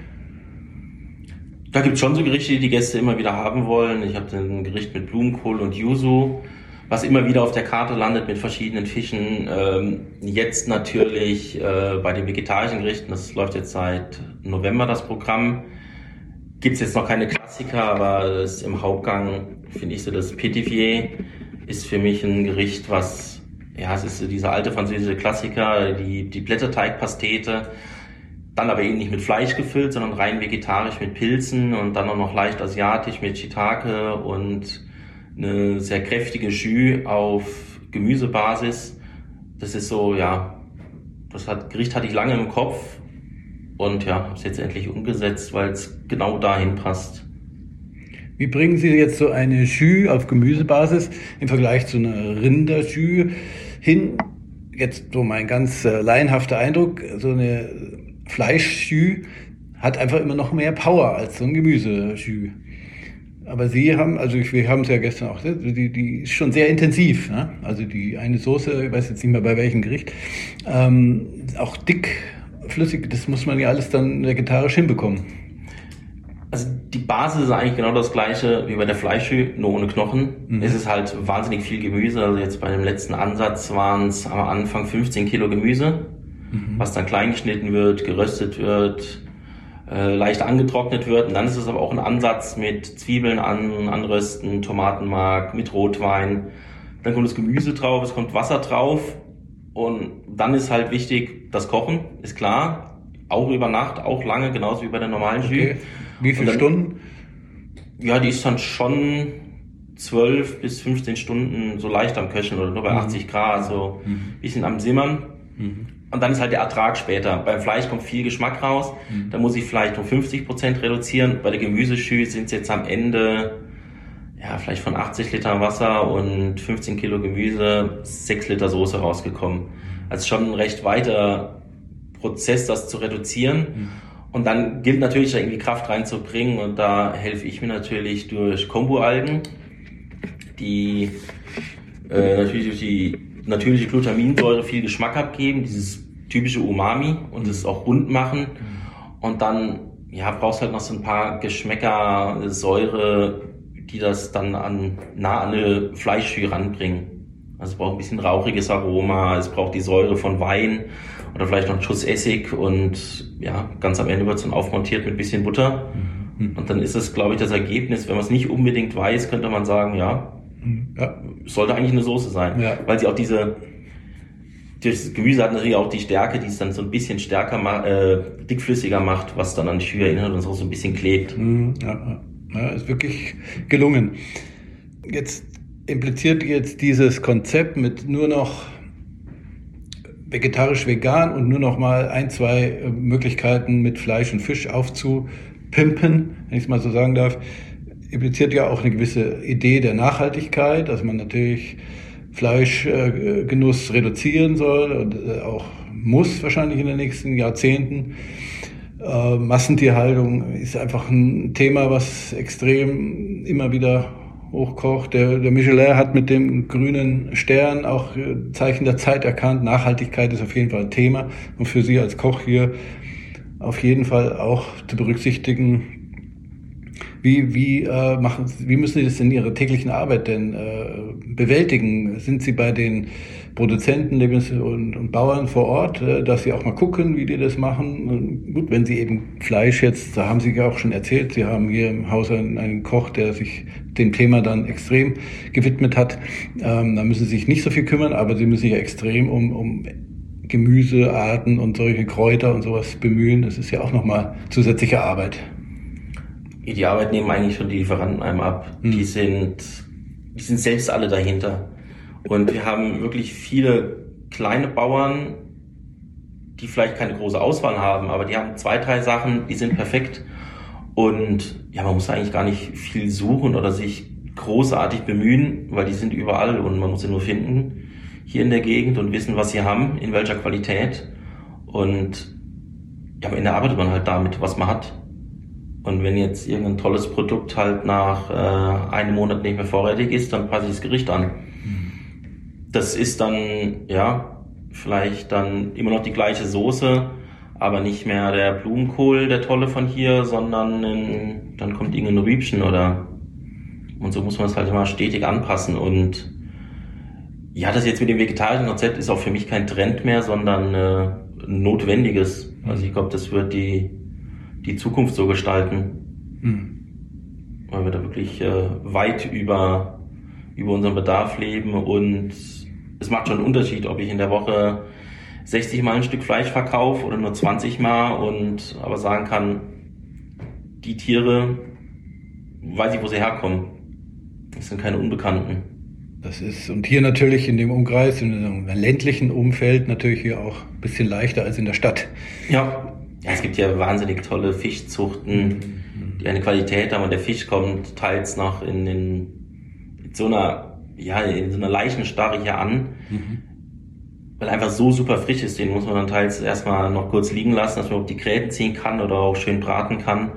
Da gibt es schon so Gerichte, die die Gäste immer wieder haben wollen. Ich habe ein Gericht mit Blumenkohl und Yuzu, was immer wieder auf der Karte landet mit verschiedenen Fischen. Ähm, jetzt natürlich äh, bei den vegetarischen Gerichten, das läuft jetzt seit November das Programm, gibt es jetzt noch keine Klassiker, aber im Hauptgang finde ich so das Petivier ist für mich ein Gericht, was ja, es ist dieser alte französische Klassiker, die, die Blätterteigpastete dann aber eben nicht mit Fleisch gefüllt, sondern rein vegetarisch mit Pilzen und dann auch noch leicht asiatisch mit Shiitake und eine sehr kräftige Jus auf Gemüsebasis. Das ist so, ja, das hat, Gericht hatte ich lange im Kopf und ja, habe es jetzt endlich umgesetzt, weil es genau dahin passt. Wie bringen Sie jetzt so eine Jus auf Gemüsebasis im Vergleich zu einer Rinderjus hin? Jetzt so mein ganz äh, laienhafter Eindruck, so eine Fleischschü hat einfach immer noch mehr Power als so ein Gemüseschü. Aber Sie haben, also wir haben es ja gestern auch, die, die ist schon sehr intensiv. Ne? Also die eine Soße, ich weiß jetzt nicht mehr bei welchem Gericht, ähm, auch dick, flüssig, das muss man ja alles dann vegetarisch hinbekommen. Also die Basis ist eigentlich genau das gleiche wie bei der Fleischschü, nur ohne Knochen. Mhm. Es ist halt wahnsinnig viel Gemüse. Also jetzt bei dem letzten Ansatz waren es am Anfang 15 Kilo Gemüse mhm. was dann klein geschnitten wird, geröstet wird, äh, leicht angetrocknet wird. Und dann ist es aber auch ein Ansatz mit Zwiebeln an, anrösten, Tomatenmark, mit Rotwein. Dann kommt das Gemüse drauf, es kommt Wasser drauf. Und dann ist halt wichtig, das Kochen, ist klar. Auch über Nacht, auch lange, genauso wie bei der normalen okay. Jus. Wie viele dann, Stunden? Ja, die ist dann schon 12 bis 15 Stunden so leicht am Köcheln oder nur bei mhm. 80 Grad, so ein mhm. bisschen am Simmern. Mhm. Und dann ist halt der Ertrag später. Beim Fleisch kommt viel Geschmack raus. Mhm. Da muss ich vielleicht um 50 Prozent reduzieren. Bei der Gemüseschü sind es jetzt am Ende ja, vielleicht von 80 Liter Wasser und 15 Kilo Gemüse 6 Liter Soße rausgekommen. Also schon ein recht weiter Prozess, das zu reduzieren. Mhm. Und dann gilt natürlich da irgendwie Kraft reinzubringen und da helfe ich mir natürlich durch Kombu-Algen, die äh, natürlich durch die natürliche Glutaminsäure viel Geschmack abgeben, dieses typische Umami und es auch rund machen. Und dann ja, brauchst halt noch so ein paar Geschmäcker, Säure, die das dann an, nah an eine Fleischschü ranbringen. Also es braucht ein bisschen rauchiges Aroma, es braucht die Säure von Wein oder vielleicht noch einen Schuss Essig und ja, ganz am Ende wird es dann aufmontiert mit ein bisschen Butter. Mhm. Und dann ist es, glaube ich, das Ergebnis, wenn man es nicht unbedingt weiß, könnte man sagen, ja, ja. Sollte eigentlich eine Soße sein. Ja. Weil sie auch diese, das Gemüse hat natürlich auch die Stärke, die es dann so ein bisschen stärker, äh, dickflüssiger macht, was dann an die Schühe erinnert und so ein bisschen klebt. Mhm, ja, ja, ist wirklich gelungen. Jetzt impliziert jetzt dieses Konzept mit nur noch vegetarisch-vegan und nur noch mal ein, zwei äh, Möglichkeiten mit Fleisch und Fisch aufzupimpen, wenn ich es mal so sagen darf, impliziert ja auch eine gewisse Idee der Nachhaltigkeit, dass man natürlich Fleischgenuss reduzieren soll und äh, auch muss wahrscheinlich in den nächsten Jahrzehnten. Äh, Massentierhaltung ist einfach ein Thema, was extrem immer wieder hochkocht. Der, der Michelin hat mit dem grünen Stern auch äh, Zeichen der Zeit erkannt. Nachhaltigkeit ist auf jeden Fall ein Thema und für Sie als Koch hier auf jeden Fall auch zu berücksichtigen, wie, wie, äh, machen, wie müssen Sie das in Ihrer täglichen Arbeit denn äh, bewältigen? Sind Sie bei den Produzenten und, und Bauern vor Ort, äh, dass Sie auch mal gucken, wie die das machen? Und gut, wenn Sie eben Fleisch jetzt, da haben Sie ja auch schon erzählt, Sie haben hier im Haus einen, einen Koch, der sich dem Thema dann extrem gewidmet hat. Ähm, da müssen Sie sich nicht so viel kümmern, aber Sie müssen sich ja extrem um, um Gemüsearten und solche Kräuter und sowas bemühen. Das ist ja auch nochmal zusätzliche Arbeit die Arbeit nehmen eigentlich schon die Lieferanten einem ab. Mhm. Die sind, die sind selbst alle dahinter. Und wir haben wirklich viele kleine Bauern, die vielleicht keine große Auswahl haben, aber die haben zwei, drei Sachen, die sind perfekt. Und ja, man muss eigentlich gar nicht viel suchen oder sich großartig bemühen, weil die sind überall und man muss sie nur finden hier in der Gegend und wissen, was sie haben, in welcher Qualität. Und ja, am Ende arbeitet man halt damit, was man hat. Und wenn jetzt irgendein tolles Produkt halt nach äh, einem Monat nicht mehr vorrätig ist, dann passe ich das Gericht an. Das ist dann, ja, vielleicht dann immer noch die gleiche Soße, aber nicht mehr der Blumenkohl, der tolle von hier, sondern in, dann kommt irgendein Rübchen oder und so muss man es halt immer stetig anpassen und ja, das jetzt mit dem vegetarischen Rezept ist auch für mich kein Trend mehr, sondern äh, notwendiges. Also ich glaube, das wird die, die Zukunft so gestalten. Mhm. Weil wir da wirklich äh, weit über, über unseren Bedarf leben und es macht schon einen Unterschied, ob ich in der Woche 60 Mal ein Stück Fleisch verkaufe oder nur 20 Mal und aber sagen kann, die Tiere, weiß ich, wo sie herkommen. Das sind keine Unbekannten. Das ist, und hier natürlich in dem Umkreis, in einem ländlichen Umfeld natürlich hier auch ein bisschen leichter als in der Stadt. Ja, ja es gibt ja wahnsinnig tolle Fischzuchten, die eine Qualität haben und der Fisch kommt teils noch in, in, in so einer, ja, in so einer Leichenstarre hier an. Mhm. Weil einfach so super frisch ist, den muss man dann teils erstmal noch kurz liegen lassen, dass man überhaupt die Gräten ziehen kann oder auch schön braten kann.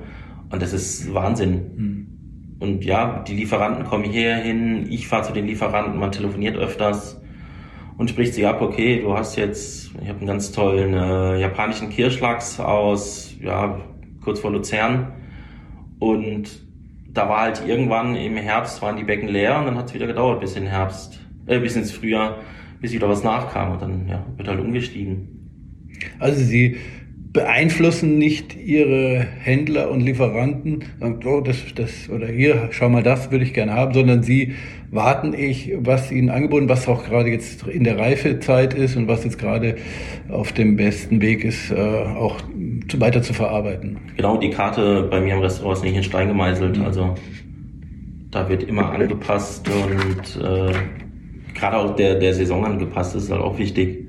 Und das ist Wahnsinn. Mhm. Und ja, die Lieferanten kommen hierher hin, ich fahre zu den Lieferanten, man telefoniert öfters und spricht sie ab, okay, du hast jetzt, ich habe einen ganz tollen äh, japanischen Kirschlachs aus, ja, kurz vor Luzern. Und da war halt irgendwann im Herbst waren die Becken leer und dann hat es wieder gedauert bis in Herbst, äh, bis ins Frühjahr, bis wieder was nachkam und dann ja, wird halt umgestiegen. Also sie beeinflussen nicht ihre Händler und Lieferanten, sagen, oh, das, das, oder hier, schau mal, das würde ich gerne haben, sondern sie warten ich, was ihnen angeboten, was auch gerade jetzt in der Reifezeit ist und was jetzt gerade auf dem besten Weg ist, äh, auch weiter zu verarbeiten. Genau, die Karte bei mir im Restaurant ist nicht in Stein gemeißelt, mhm. also da wird immer angepasst und äh, gerade auch der, der Saison angepasst, ist halt auch wichtig.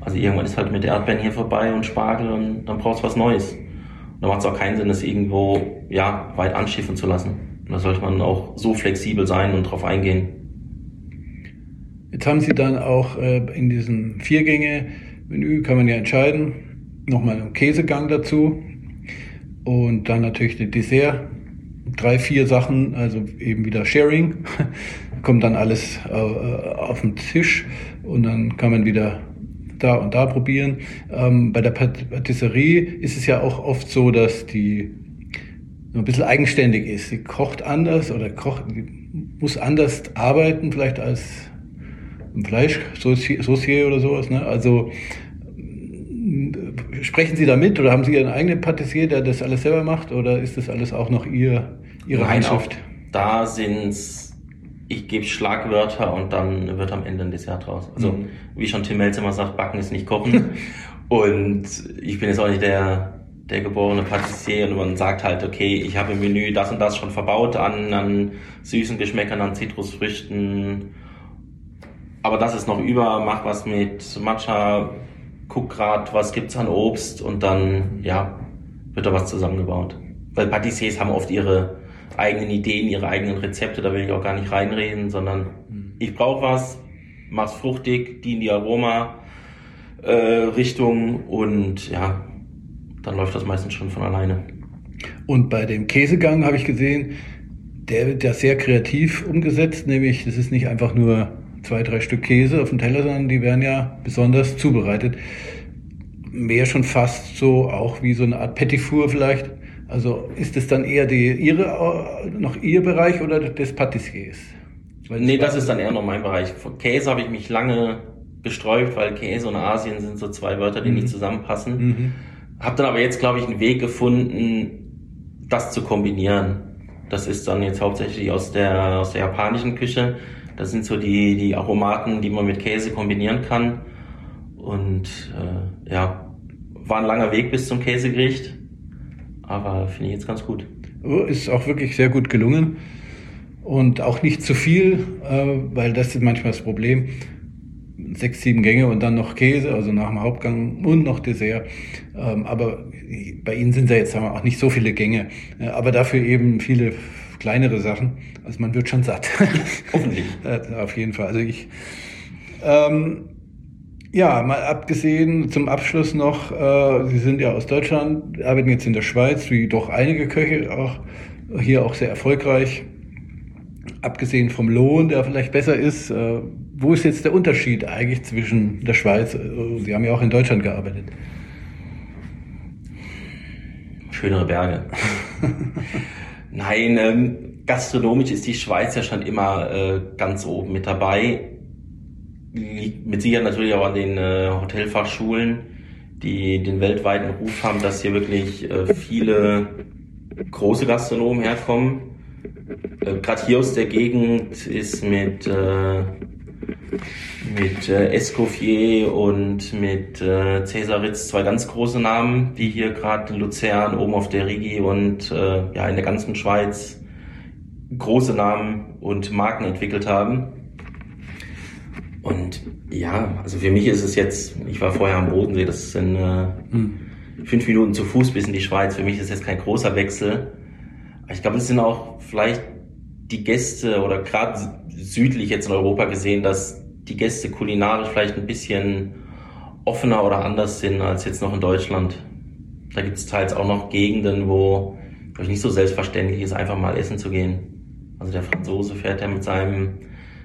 Also irgendwann ist halt mit Erdbeeren hier vorbei und Spargel und dann brauchst du was Neues. Und da macht es auch keinen Sinn, das irgendwo ja, weit anschiffen zu lassen. Da sollte man auch so flexibel sein und drauf eingehen. Jetzt haben Sie dann auch äh, in diesem Viergänge-Menü, kann man ja entscheiden, nochmal einen Käsegang dazu und dann natürlich das Dessert. Drei, vier Sachen, also eben wieder Sharing. [laughs] Kommt dann alles äh, auf den Tisch und dann kann man wieder da und da probieren. Ähm, bei der Patisserie ist es ja auch oft so, dass die ein bisschen eigenständig ist. Sie kocht anders oder kocht, muss anders arbeiten, vielleicht als ein Fleischsaucier oder sowas. Ne? Also sprechen Sie da mit oder haben Sie Ihren eigenen Patissier, der das alles selber macht oder ist das alles auch noch Ihr, Ihre Nein, Handschrift? Da sind ich gebe Schlagwörter und dann wird am Ende ein Dessert draus. Also mhm. wie schon Tim Melz immer sagt, Backen ist nicht Kochen. [laughs] und ich bin jetzt auch nicht der, der geborene Patissier und man sagt halt, okay, ich habe im Menü das und das schon verbaut an, an süßen Geschmäckern, an Zitrusfrüchten. Aber das ist noch über, mach was mit Matcha, guck grad, was gibt's an Obst und dann, ja, wird da was zusammengebaut. Weil Patissiers haben oft ihre eigenen Ideen, ihre eigenen Rezepte, da will ich auch gar nicht reinreden, sondern mhm. ich brauche was, mach's fruchtig, die in die Aroma äh, Richtung und ja, dann läuft das meistens schon von alleine. Und bei dem Käsegang habe ich gesehen, der wird ja sehr kreativ umgesetzt, nämlich das ist nicht einfach nur zwei, drei Stück Käse auf dem Teller, sondern die werden ja besonders zubereitet. Mehr schon fast so auch wie so eine Art Petit Four vielleicht. Also ist es dann eher die, ihre, noch Ihr Bereich oder des Patissiers? Weil nee, das ist dann eher noch mein Bereich. Von Käse habe ich mich lange gesträubt, weil Käse und Asien sind so zwei Wörter, die mhm. nicht zusammenpassen. Mhm. Habe dann aber jetzt, glaube ich, einen Weg gefunden, das zu kombinieren. Das ist dann jetzt hauptsächlich aus der, aus der japanischen Küche. Das sind so die, die Aromaten, die man mit Käse kombinieren kann. Und äh, ja, war ein langer Weg bis zum Käsegericht. Aber finde ich jetzt ganz gut. Oh, ist auch wirklich sehr gut gelungen. Und auch nicht zu viel, äh, weil das ist manchmal das Problem. Sechs, sieben Gänge und dann noch Käse, also nach dem Hauptgang und noch Dessert. Ähm, aber bei Ihnen sind ja jetzt haben wir auch nicht so viele Gänge, äh, aber dafür eben viele kleinere Sachen. Also man wird schon satt. [laughs] Hoffentlich. [laughs] Auf jeden Fall. Also ich, ähm, Ja, mal abgesehen zum Abschluss noch, äh, Sie sind ja aus Deutschland, arbeiten jetzt in der Schweiz, wie doch einige Köche auch hier auch sehr erfolgreich. Abgesehen vom Lohn, der vielleicht besser ist, äh, wo ist jetzt der Unterschied eigentlich zwischen der Schweiz? Äh, Sie haben ja auch in Deutschland gearbeitet. Schönere Berge. [laughs] Nein, ähm, gastronomisch ist die Schweiz ja schon immer äh, ganz oben mit dabei. Liegt mit Sicherheit natürlich auch an den äh, Hotelfachschulen, die den weltweiten Ruf haben, dass hier wirklich äh, viele große Gastronomen herkommen. Äh, Gerade hier aus der Gegend ist mit äh, mit äh, Escoffier und mit äh, Cäsar Ritz zwei ganz große Namen, die hier gerade in Luzern oben auf der Rigi und äh, ja in der ganzen Schweiz große Namen und Marken entwickelt haben. Und ja, also für mich ist es jetzt, ich war vorher am Bodensee, das sind äh, hm. fünf Minuten zu Fuß bis in die Schweiz. Für mich ist jetzt kein großer Wechsel. Ich glaube, es sind auch vielleicht die Gäste oder gerade südlich jetzt in Europa gesehen, dass die Gäste kulinarisch vielleicht ein bisschen offener oder anders sind als jetzt noch in Deutschland. Da gibt es teils auch noch Gegenden, wo es nicht so selbstverständlich ist, einfach mal essen zu gehen. Also der Franzose fährt ja mit seinem,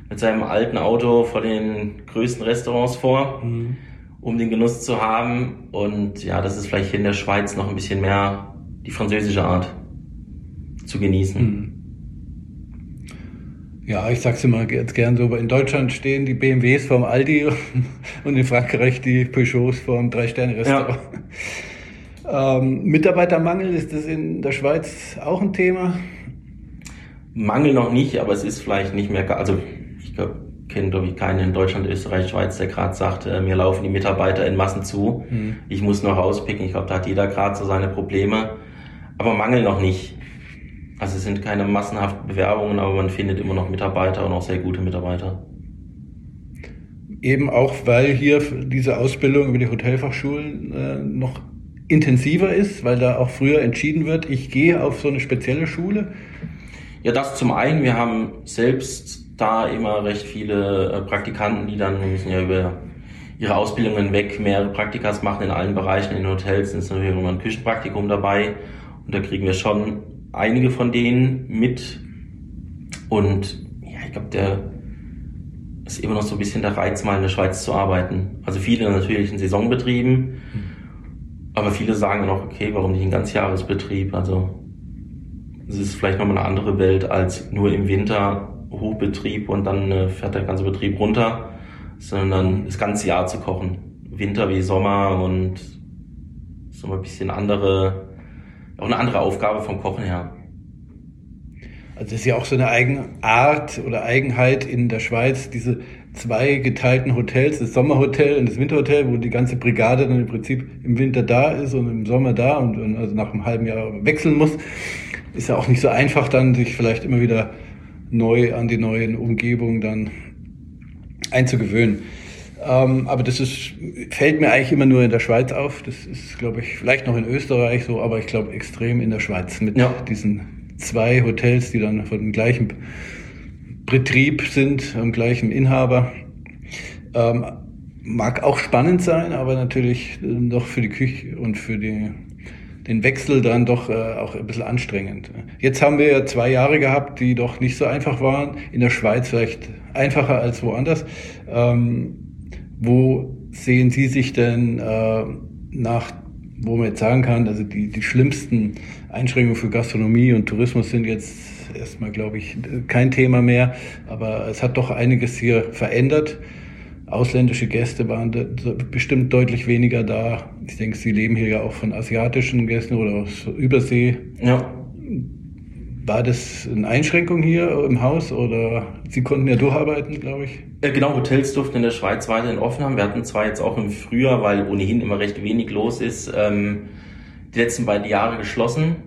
mit seinem alten Auto vor den größten Restaurants vor, mhm. um den Genuss zu haben. Und ja, das ist vielleicht hier in der Schweiz noch ein bisschen mehr die französische Art zu genießen. Mhm. Ja, ich sag's immer jetzt gern so, in Deutschland stehen die BMWs vorm Aldi [laughs] und in Frankreich die Peugeots vorm Drei-Sterne-Restaurant. Ja. [laughs] Ähm, Mitarbeitermangel, ist das in der Schweiz auch ein Thema? Mangel noch nicht, aber es ist vielleicht nicht mehr, also ich kenne, glaube ich, keinen in Deutschland, Österreich, Schweiz, der gerade sagt, äh, mir laufen die Mitarbeiter in Massen zu. Mhm. Ich muss noch rauspicken. Ich glaube, da hat jeder gerade so seine Probleme. Aber Mangel noch nicht. Also es sind keine massenhaften Bewerbungen, aber man findet immer noch Mitarbeiter und auch sehr gute Mitarbeiter. Eben auch, weil hier diese Ausbildung über die Hotelfachschulen äh, noch intensiver ist, weil da auch früher entschieden wird, ich gehe auf so eine spezielle Schule. Ja, das zum einen. Wir haben selbst da immer recht viele äh, Praktikanten, die dann müssen ja über ihre Ausbildungen weg mehrere Praktikas machen in allen Bereichen. In Hotels ist natürlich immer ein Küchenpraktikum dabei. Und da kriegen wir schon einige von denen mit. Und ja, ich glaube, der ist immer noch so ein bisschen der Reiz, mal in der Schweiz zu arbeiten. Also viele natürlich in Saisonbetrieben, aber viele sagen dann auch, okay, warum nicht ein Ganzjahresbetrieb? Also es ist vielleicht nochmal eine andere Welt als nur im Winter Hochbetrieb und dann äh, fährt der ganze Betrieb runter, sondern das ganze Jahr zu kochen. Winter wie Sommer und so ein bisschen andere auch eine andere Aufgabe vom Kochen her. Also das ist ja auch so eine Eigenart oder Eigenheit in der Schweiz, diese zwei geteilten Hotels, das Sommerhotel und das Winterhotel, wo die ganze Brigade dann im Prinzip im Winter da ist und im Sommer da und, und also nach einem halben Jahr wechseln muss. Ist ja auch nicht so einfach dann, sich vielleicht immer wieder neu an die neuen Umgebungen dann einzugewöhnen. Ähm, aber das ist, fällt mir eigentlich immer nur in der Schweiz auf. Das ist, glaube ich, vielleicht noch in Österreich so, aber ich glaube extrem in der Schweiz mit ja. diesen zwei Hotels, die dann von dem gleichen Betrieb sind, am gleichen Inhaber. Ähm, mag auch spannend sein, aber natürlich doch für die Küche und für die, den Wechsel dann doch äh, auch ein bisschen anstrengend. Jetzt haben wir ja zwei Jahre gehabt, die doch nicht so einfach waren. In der Schweiz vielleicht einfacher als woanders. Ähm, wo sehen Sie sich denn äh, nach, wo man jetzt sagen kann, also die, die schlimmsten Einschränkungen für Gastronomie und Tourismus sind jetzt erstmal, glaube ich, kein Thema mehr, aber es hat doch einiges hier verändert. Ausländische Gäste waren bestimmt deutlich weniger da. Ich denke, Sie leben hier ja auch von asiatischen Gästen oder aus Übersee. Ja. War das eine Einschränkung hier im Haus oder Sie konnten ja durcharbeiten, glaube ich? Äh, genau, Hotels durften in der Schweiz weiterhin offen haben. Wir hatten zwar jetzt auch im Frühjahr, weil ohnehin immer recht wenig los ist, ähm, die letzten beiden Jahre geschlossen.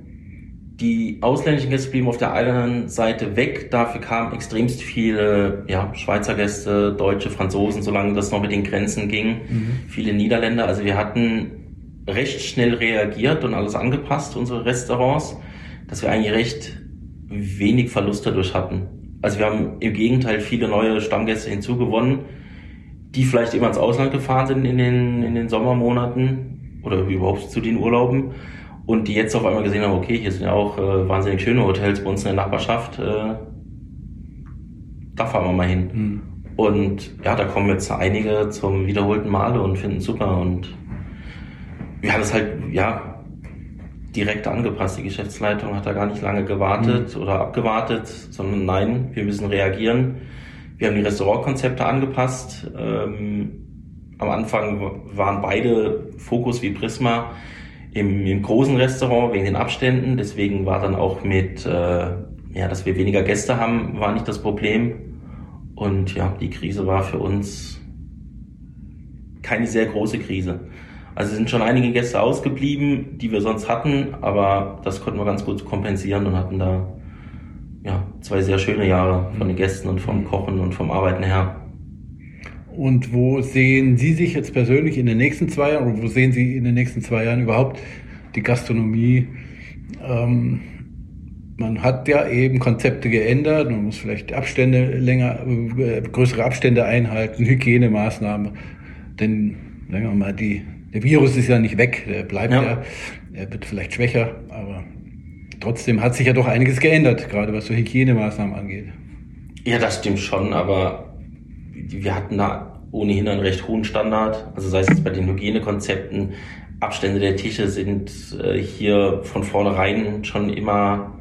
Die ausländischen Gäste blieben auf der einen Seite weg. Dafür kamen extremst viele ja, Schweizer Gäste, Deutsche, Franzosen, solange das noch mit den Grenzen ging. Mhm. Viele Niederländer. Also wir hatten recht schnell reagiert und alles angepasst, unsere Restaurants, dass wir eigentlich recht wenig Verlust dadurch hatten. Also wir haben im Gegenteil viele neue Stammgäste hinzugewonnen, die vielleicht immer ins Ausland gefahren sind in den, in den Sommermonaten oder überhaupt zu den Urlauben und die jetzt auf einmal gesehen haben, okay, hier sind ja auch äh, wahnsinnig schöne Hotels bei uns in der Nachbarschaft, äh, da fahren wir mal hin. Mhm. Und ja, da kommen jetzt einige zum wiederholten Male und finden super und wir haben es halt, ja, direkt angepasst. Die Geschäftsleitung hat da gar nicht lange gewartet mhm. oder abgewartet, sondern nein, wir müssen reagieren. Wir haben die Restaurantkonzepte angepasst. Ähm, am Anfang waren beide Fokus wie Prisma im, im, großen Restaurant wegen den Abständen. Deswegen war dann auch mit, äh, ja, dass wir weniger Gäste haben, war nicht das Problem. Und ja, die Krise war für uns keine sehr große Krise. Also sind schon einige Gäste ausgeblieben, die wir sonst hatten, aber das konnten wir ganz gut kompensieren und hatten da ja, zwei sehr schöne Jahre von den Gästen und vom Kochen und vom Arbeiten her. Und wo sehen Sie sich jetzt persönlich in den nächsten zwei Jahren oder wo sehen Sie in den nächsten zwei Jahren überhaupt die Gastronomie? Ähm, man hat ja eben Konzepte geändert, man muss vielleicht Abstände länger, äh, größere Abstände einhalten, Hygienemaßnahmen, denn sagen wir mal, die der Virus ist ja nicht weg, der bleibt ja. ja. Er wird vielleicht schwächer, aber trotzdem hat sich ja doch einiges geändert, gerade was so Hygienemaßnahmen angeht. Ja, das stimmt schon, aber wir hatten da ohnehin einen recht hohen Standard. Also sei es jetzt bei den Hygienekonzepten, Abstände der Tische sind äh, hier von vornherein schon immer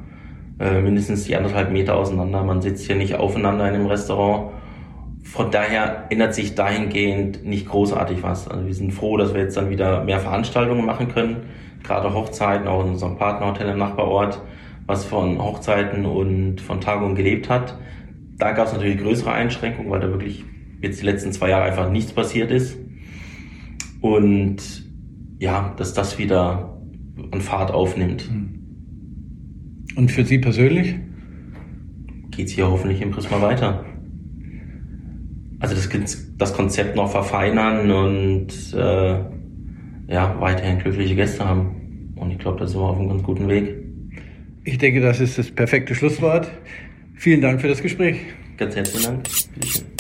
äh, mindestens die anderthalb Meter auseinander. Man sitzt hier nicht aufeinander in einem Restaurant von daher ändert sich dahingehend nicht großartig was. Also wir sind froh, dass wir jetzt dann wieder mehr Veranstaltungen machen können, gerade Hochzeiten, auch in unserem Partnerhotel im Nachbarort, was von Hochzeiten und von Tagungen gelebt hat. Da gab es natürlich größere Einschränkungen, weil da wirklich jetzt die letzten zwei Jahre einfach nichts passiert ist. Und ja, dass das wieder an Fahrt aufnimmt. Und für Sie persönlich? Geht es hier hoffentlich im Prisma weiter also das, das Konzept noch verfeinern und äh, ja, weiterhin glückliche Gäste haben. Und ich glaube, da sind wir auf einem ganz guten Weg. Ich denke, das ist das perfekte Schlusswort. Vielen Dank für das Gespräch. Ganz herzlichen Dank. Bitteschön.